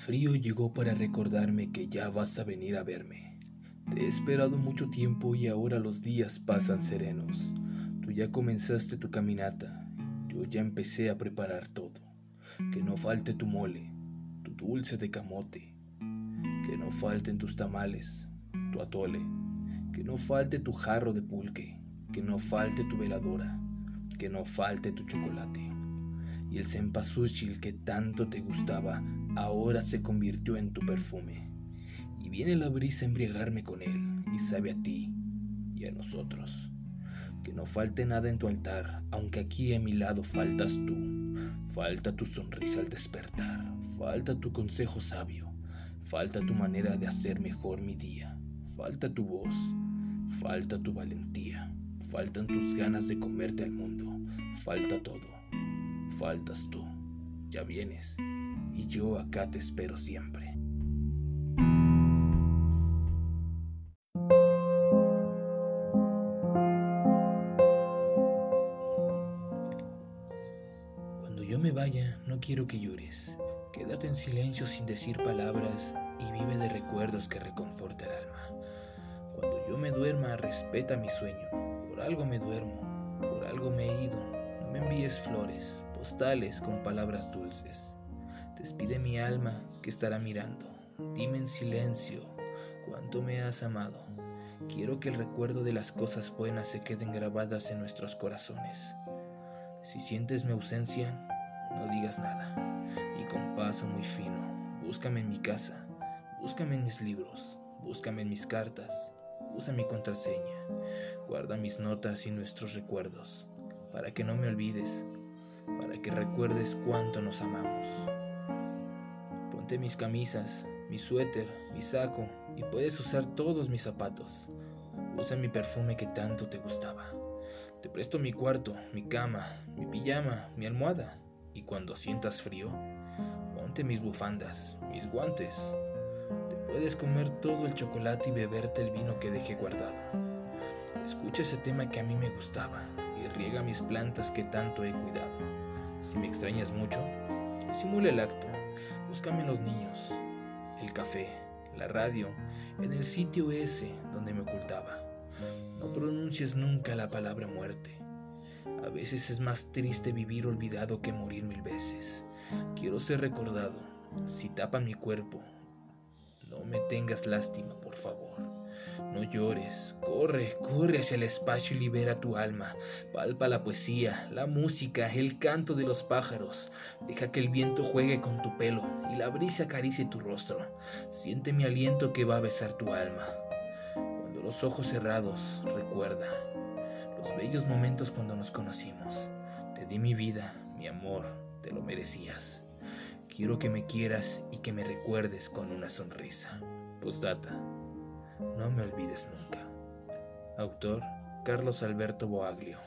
frío llegó para recordarme que ya vas a venir a verme. Te he esperado mucho tiempo y ahora los días pasan serenos. Tú ya comenzaste tu caminata, yo ya empecé a preparar todo. Que no falte tu mole, tu dulce de camote, que no falten tus tamales, tu atole, que no falte tu jarro de pulque, que no falte tu veladora, que no falte tu chocolate. Y el cempasúchil que tanto te gustaba ahora se convirtió en tu perfume. Y viene la brisa a embriagarme con él y sabe a ti y a nosotros. Que no falte nada en tu altar, aunque aquí a mi lado faltas tú. Falta tu sonrisa al despertar, falta tu consejo sabio, falta tu manera de hacer mejor mi día, falta tu voz, falta tu valentía, faltan tus ganas de comerte al mundo, falta todo, faltas tú. Ya vienes y yo acá te espero siempre. Cuando yo me vaya, no quiero que llores. Quédate en silencio sin decir palabras y vive de recuerdos que reconforta el alma. Cuando yo me duerma, respeta mi sueño. Por algo me duermo, por algo me he ido. No me envíes flores, con palabras dulces. Despide mi alma que estará mirando. Dime en silencio cuánto me has amado. Quiero que el recuerdo de las cosas buenas se queden grabadas en nuestros corazones. Si sientes mi ausencia, no digas nada. Y con paso muy fino, búscame en mi casa, búscame en mis libros, búscame en mis cartas, usa mi contraseña, guarda mis notas y nuestros recuerdos, para que no me olvides, para que recuerdes cuánto nos amamos mis camisas, mi suéter, mi saco y puedes usar todos mis zapatos. Usa mi perfume que tanto te gustaba. Te presto mi cuarto, mi cama, mi pijama, mi almohada. Y cuando sientas frío, ponte mis bufandas, mis guantes. Te puedes comer todo el chocolate y beberte el vino que dejé guardado. Escucha ese tema que a mí me gustaba y riega mis plantas que tanto he cuidado. Si me extrañas mucho, simula el acto Búscame los niños, el café, la radio, en el sitio ese donde me ocultaba. No pronuncies nunca la palabra muerte. A veces es más triste vivir olvidado que morir mil veces. Quiero ser recordado. Si tapan mi cuerpo, no me tengas lástima, por favor. No llores, corre, corre hacia el espacio y libera tu alma. Palpa la poesía, la música, el canto de los pájaros. Deja que el viento juegue con tu pelo y la brisa acaricie tu rostro. Siente mi aliento que va a besar tu alma. Cuando los ojos cerrados, recuerda los bellos momentos cuando nos conocimos. Te di mi vida, mi amor, te lo merecías. Quiero que me quieras y que me recuerdes con una sonrisa. Postdata. No me olvides nunca. Autor Carlos Alberto Boaglio.